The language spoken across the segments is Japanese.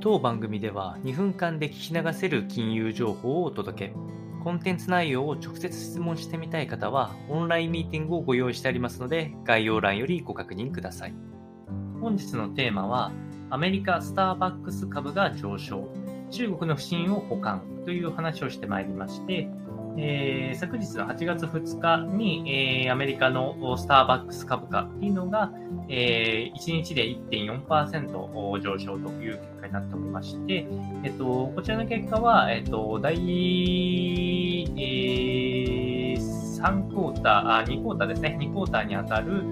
当番組では2分間で聞き流せる金融情報をお届け。コンテンツ内容を直接質問してみたい方は、オンラインミーティングをご用意してありますので、概要欄よりご確認ください。本日のテーマは、アメリカスターバックス株が上昇、中国の不信を補完という話をしてまいりまして、えー、昨日の8月2日に、えー、アメリカのスターバックス株価っていうのが、えー、1日で1.4%上昇という結果になっておりまして、えっと、こちらの結果は、えっと、第、えー、3クォーター、あ、2クォーターですね、2クォーターにあたる、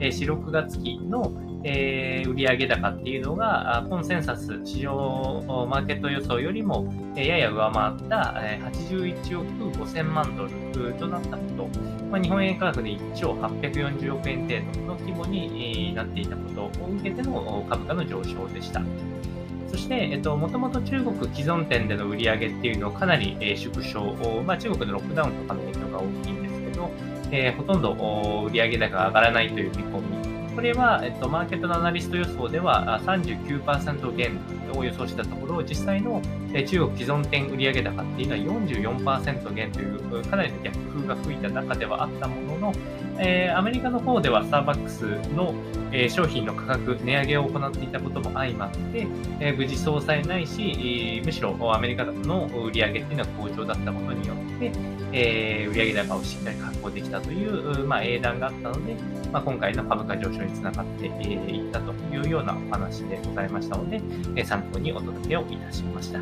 えー、4、6月期の、えー、売上高っていうのが、コンセンサス、市場マーケット予想よりも、え、やや上回った、え、81億5000万ドルとなったこと、まあ、日本円価格で1兆840億円程度の規模に、なっていたことを受けての株価の上昇でした。そして、えっと、もともと中国既存店での売り上げっていうのをかなり、えー、縮小、まあ、中国のロックダウンとかの影響が大きいんですけど、えー、ほとんど売上高が上がらないという見込みこれは、えっと、マーケットのアナリスト予想では39%減を予想したところ、実際の中国既存店売上高っていうのは44%減というかなりの逆風が吹いた中ではあったものの、えー、アメリカの方ではスターバックスの、えー、商品の価格、値上げを行っていたことも相まって、えー、無事総裁ないし、むしろアメリカの売り上げっていうのは好調だったことによって、えー、売上高をしっかり確保できたという、まあ、英断があったので、まあ、今回の株価上昇につながっていったというようなお話でございましたので、参考にお届けをいたしました。